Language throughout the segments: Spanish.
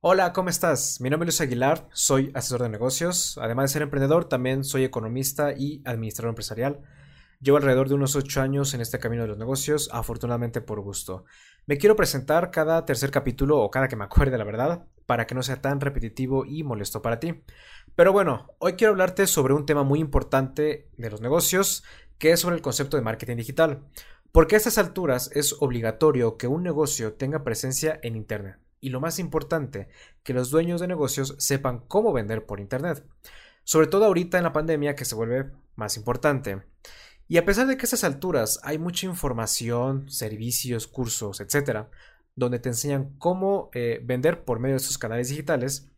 Hola, ¿cómo estás? Mi nombre es Luis Aguilar, soy asesor de negocios. Además de ser emprendedor, también soy economista y administrador empresarial. Llevo alrededor de unos 8 años en este camino de los negocios, afortunadamente por gusto. Me quiero presentar cada tercer capítulo o cada que me acuerde, la verdad, para que no sea tan repetitivo y molesto para ti. Pero bueno, hoy quiero hablarte sobre un tema muy importante de los negocios, que es sobre el concepto de marketing digital. Porque a estas alturas es obligatorio que un negocio tenga presencia en Internet y lo más importante, que los dueños de negocios sepan cómo vender por Internet. Sobre todo ahorita en la pandemia que se vuelve más importante. Y a pesar de que a estas alturas hay mucha información, servicios, cursos, etcétera, donde te enseñan cómo eh, vender por medio de estos canales digitales,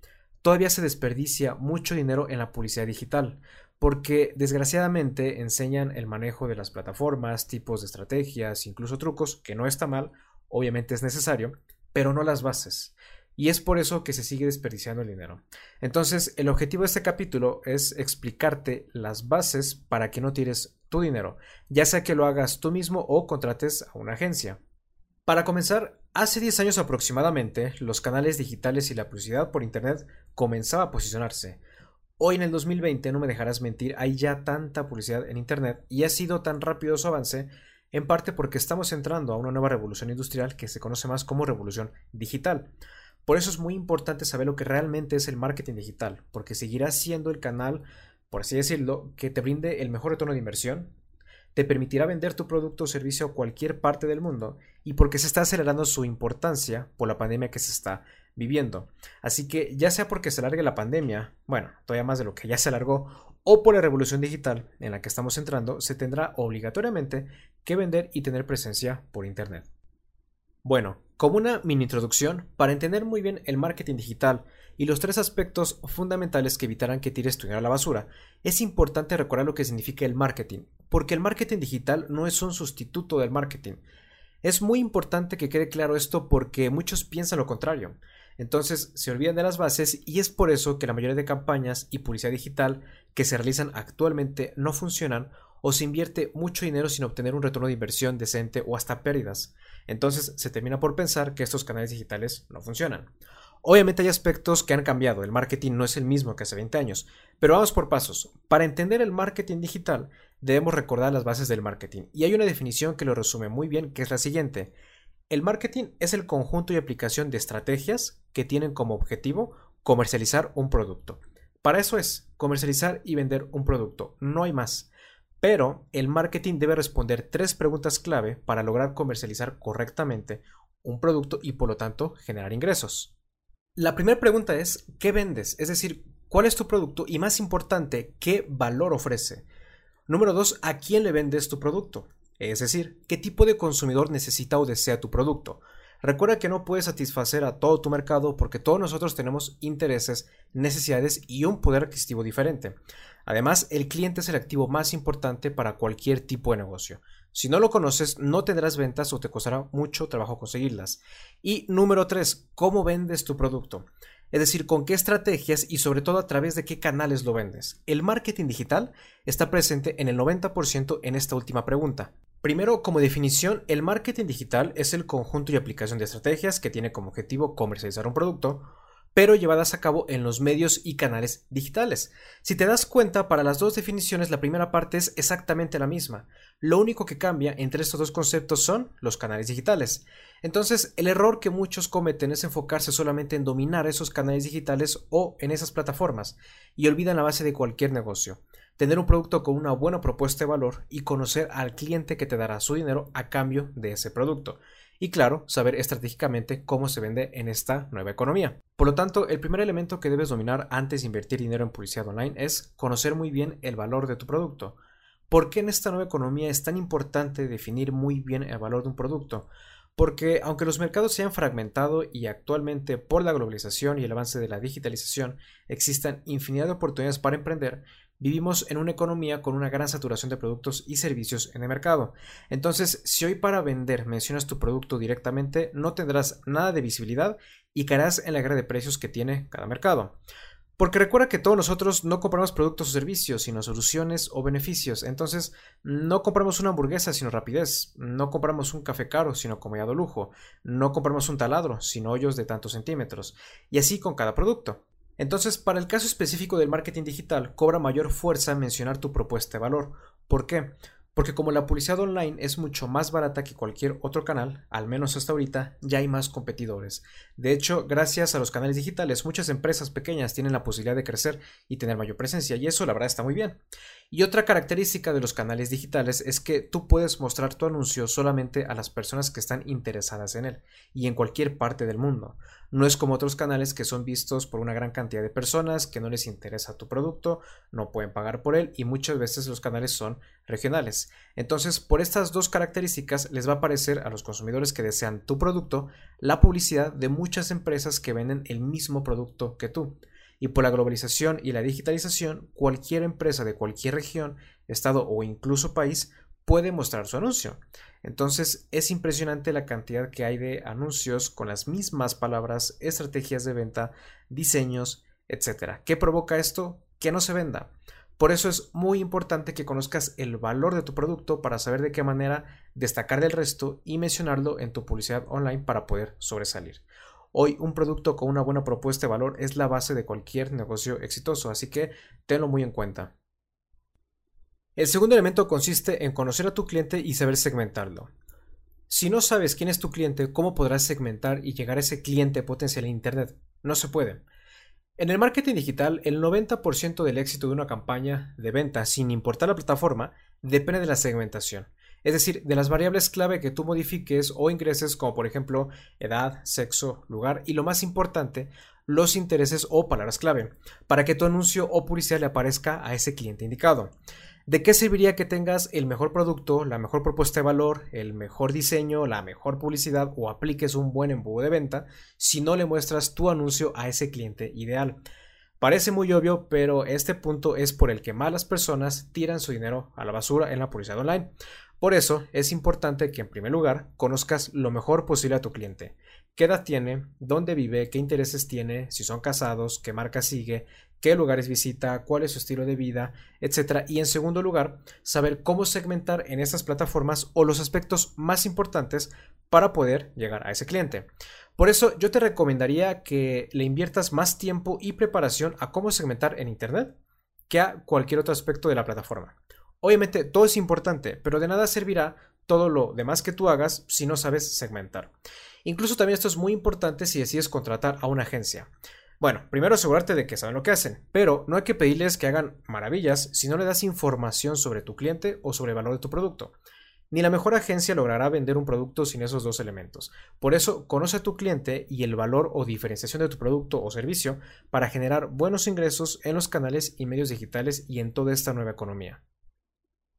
todavía se desperdicia mucho dinero en la publicidad digital, porque desgraciadamente enseñan el manejo de las plataformas, tipos de estrategias, incluso trucos, que no está mal, obviamente es necesario, pero no las bases. Y es por eso que se sigue desperdiciando el dinero. Entonces, el objetivo de este capítulo es explicarte las bases para que no tires tu dinero, ya sea que lo hagas tú mismo o contrates a una agencia. Para comenzar, hace 10 años aproximadamente, los canales digitales y la publicidad por Internet comenzaba a posicionarse. Hoy en el 2020, no me dejarás mentir, hay ya tanta publicidad en Internet y ha sido tan rápido su avance en parte porque estamos entrando a una nueva revolución industrial que se conoce más como revolución digital. Por eso es muy importante saber lo que realmente es el marketing digital, porque seguirá siendo el canal, por así decirlo, que te brinde el mejor retorno de inversión, te permitirá vender tu producto o servicio a cualquier parte del mundo y porque se está acelerando su importancia por la pandemia que se está viviendo. Así que ya sea porque se alargue la pandemia, bueno, todavía más de lo que ya se alargó, o por la revolución digital en la que estamos entrando, se tendrá obligatoriamente que vender y tener presencia por Internet. Bueno, como una mini introducción, para entender muy bien el marketing digital y los tres aspectos fundamentales que evitarán que tires tu dinero a la basura, es importante recordar lo que significa el marketing, porque el marketing digital no es un sustituto del marketing. Es muy importante que quede claro esto porque muchos piensan lo contrario. Entonces se olvidan de las bases y es por eso que la mayoría de campañas y publicidad digital que se realizan actualmente no funcionan o se invierte mucho dinero sin obtener un retorno de inversión decente o hasta pérdidas. Entonces se termina por pensar que estos canales digitales no funcionan. Obviamente hay aspectos que han cambiado, el marketing no es el mismo que hace 20 años, pero vamos por pasos. Para entender el marketing digital debemos recordar las bases del marketing y hay una definición que lo resume muy bien que es la siguiente. El marketing es el conjunto y aplicación de estrategias que tienen como objetivo comercializar un producto. Para eso es comercializar y vender un producto, no hay más. Pero el marketing debe responder tres preguntas clave para lograr comercializar correctamente un producto y por lo tanto generar ingresos. La primera pregunta es, ¿qué vendes? Es decir, ¿cuál es tu producto? Y más importante, ¿qué valor ofrece? Número dos, ¿a quién le vendes tu producto? Es decir, qué tipo de consumidor necesita o desea tu producto. Recuerda que no puedes satisfacer a todo tu mercado porque todos nosotros tenemos intereses, necesidades y un poder adquisitivo diferente. Además, el cliente es el activo más importante para cualquier tipo de negocio. Si no lo conoces, no tendrás ventas o te costará mucho trabajo conseguirlas. Y número 3, ¿cómo vendes tu producto? Es decir, con qué estrategias y sobre todo a través de qué canales lo vendes. El marketing digital está presente en el 90% en esta última pregunta. Primero, como definición, el marketing digital es el conjunto y aplicación de estrategias que tiene como objetivo comercializar un producto, pero llevadas a cabo en los medios y canales digitales. Si te das cuenta, para las dos definiciones la primera parte es exactamente la misma. Lo único que cambia entre estos dos conceptos son los canales digitales. Entonces, el error que muchos cometen es enfocarse solamente en dominar esos canales digitales o en esas plataformas y olvidan la base de cualquier negocio tener un producto con una buena propuesta de valor y conocer al cliente que te dará su dinero a cambio de ese producto. Y claro, saber estratégicamente cómo se vende en esta nueva economía. Por lo tanto, el primer elemento que debes dominar antes de invertir dinero en publicidad online es conocer muy bien el valor de tu producto. ¿Por qué en esta nueva economía es tan importante definir muy bien el valor de un producto? Porque aunque los mercados se han fragmentado y actualmente por la globalización y el avance de la digitalización existan infinidad de oportunidades para emprender, Vivimos en una economía con una gran saturación de productos y servicios en el mercado. Entonces, si hoy para vender mencionas tu producto directamente, no tendrás nada de visibilidad y caerás en la guerra de precios que tiene cada mercado. Porque recuerda que todos nosotros no compramos productos o servicios, sino soluciones o beneficios. Entonces, no compramos una hamburguesa, sino rapidez. No compramos un café caro, sino comodidad lujo. No compramos un taladro, sino hoyos de tantos centímetros. Y así con cada producto. Entonces, para el caso específico del marketing digital, cobra mayor fuerza mencionar tu propuesta de valor. ¿Por qué? Porque como la publicidad online es mucho más barata que cualquier otro canal, al menos hasta ahorita, ya hay más competidores. De hecho, gracias a los canales digitales, muchas empresas pequeñas tienen la posibilidad de crecer y tener mayor presencia, y eso la verdad está muy bien. Y otra característica de los canales digitales es que tú puedes mostrar tu anuncio solamente a las personas que están interesadas en él y en cualquier parte del mundo. No es como otros canales que son vistos por una gran cantidad de personas que no les interesa tu producto, no pueden pagar por él y muchas veces los canales son regionales. Entonces, por estas dos características les va a aparecer a los consumidores que desean tu producto la publicidad de muchas empresas que venden el mismo producto que tú y por la globalización y la digitalización, cualquier empresa de cualquier región, estado o incluso país puede mostrar su anuncio. Entonces es impresionante la cantidad que hay de anuncios con las mismas palabras, estrategias de venta, diseños, etc. ¿Qué provoca esto? Que no se venda. Por eso es muy importante que conozcas el valor de tu producto para saber de qué manera destacar del resto y mencionarlo en tu publicidad online para poder sobresalir. Hoy un producto con una buena propuesta de valor es la base de cualquier negocio exitoso, así que tenlo muy en cuenta. El segundo elemento consiste en conocer a tu cliente y saber segmentarlo. Si no sabes quién es tu cliente, ¿cómo podrás segmentar y llegar a ese cliente potencial en Internet? No se puede. En el marketing digital, el 90% del éxito de una campaña de venta, sin importar la plataforma, depende de la segmentación es decir, de las variables clave que tú modifiques o ingreses, como por ejemplo edad, sexo, lugar y lo más importante, los intereses o palabras clave, para que tu anuncio o publicidad le aparezca a ese cliente indicado. ¿De qué serviría que tengas el mejor producto, la mejor propuesta de valor, el mejor diseño, la mejor publicidad o apliques un buen embudo de venta si no le muestras tu anuncio a ese cliente ideal? Parece muy obvio, pero este punto es por el que malas personas tiran su dinero a la basura en la publicidad online. Por eso es importante que en primer lugar conozcas lo mejor posible a tu cliente. ¿Qué edad tiene? ¿Dónde vive? ¿Qué intereses tiene? Si son casados, qué marca sigue, qué lugares visita, cuál es su estilo de vida, etc. Y en segundo lugar, saber cómo segmentar en estas plataformas o los aspectos más importantes para poder llegar a ese cliente. Por eso yo te recomendaría que le inviertas más tiempo y preparación a cómo segmentar en Internet que a cualquier otro aspecto de la plataforma. Obviamente todo es importante, pero de nada servirá todo lo demás que tú hagas si no sabes segmentar. Incluso también esto es muy importante si decides contratar a una agencia. Bueno, primero asegurarte de que saben lo que hacen, pero no hay que pedirles que hagan maravillas si no le das información sobre tu cliente o sobre el valor de tu producto. Ni la mejor agencia logrará vender un producto sin esos dos elementos. Por eso, conoce a tu cliente y el valor o diferenciación de tu producto o servicio para generar buenos ingresos en los canales y medios digitales y en toda esta nueva economía.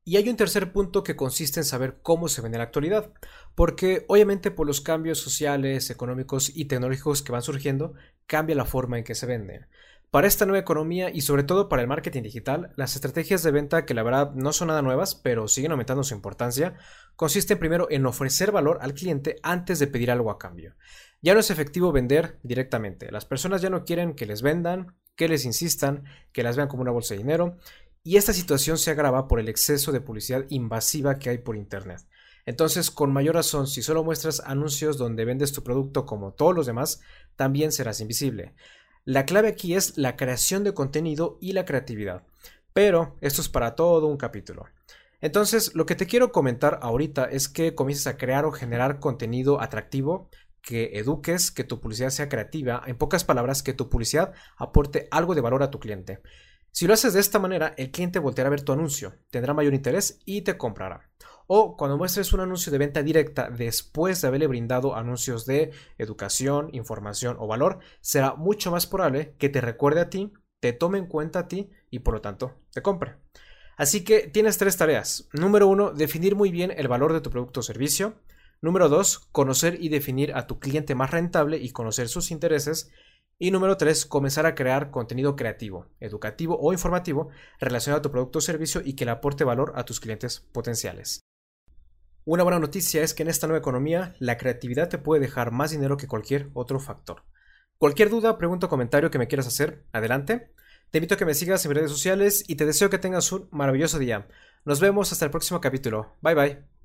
Y hay un tercer punto que consiste en saber cómo se vende en la actualidad, porque obviamente por los cambios sociales, económicos y tecnológicos que van surgiendo, cambia la forma en que se venden. Para esta nueva economía y sobre todo para el marketing digital, las estrategias de venta, que la verdad no son nada nuevas, pero siguen aumentando su importancia, consisten primero en ofrecer valor al cliente antes de pedir algo a cambio. Ya no es efectivo vender directamente. Las personas ya no quieren que les vendan, que les insistan, que las vean como una bolsa de dinero y esta situación se agrava por el exceso de publicidad invasiva que hay por Internet. Entonces, con mayor razón, si solo muestras anuncios donde vendes tu producto como todos los demás, también serás invisible. La clave aquí es la creación de contenido y la creatividad. Pero esto es para todo un capítulo. Entonces, lo que te quiero comentar ahorita es que comiences a crear o generar contenido atractivo, que eduques, que tu publicidad sea creativa, en pocas palabras, que tu publicidad aporte algo de valor a tu cliente. Si lo haces de esta manera, el cliente volteará a ver tu anuncio, tendrá mayor interés y te comprará. O cuando muestres un anuncio de venta directa después de haberle brindado anuncios de educación, información o valor, será mucho más probable que te recuerde a ti, te tome en cuenta a ti y por lo tanto te compre. Así que tienes tres tareas. Número uno, definir muy bien el valor de tu producto o servicio. Número dos, conocer y definir a tu cliente más rentable y conocer sus intereses. Y número tres, comenzar a crear contenido creativo, educativo o informativo relacionado a tu producto o servicio y que le aporte valor a tus clientes potenciales. Una buena noticia es que en esta nueva economía la creatividad te puede dejar más dinero que cualquier otro factor. Cualquier duda, pregunta o comentario que me quieras hacer, adelante. Te invito a que me sigas en redes sociales y te deseo que tengas un maravilloso día. Nos vemos hasta el próximo capítulo. Bye bye.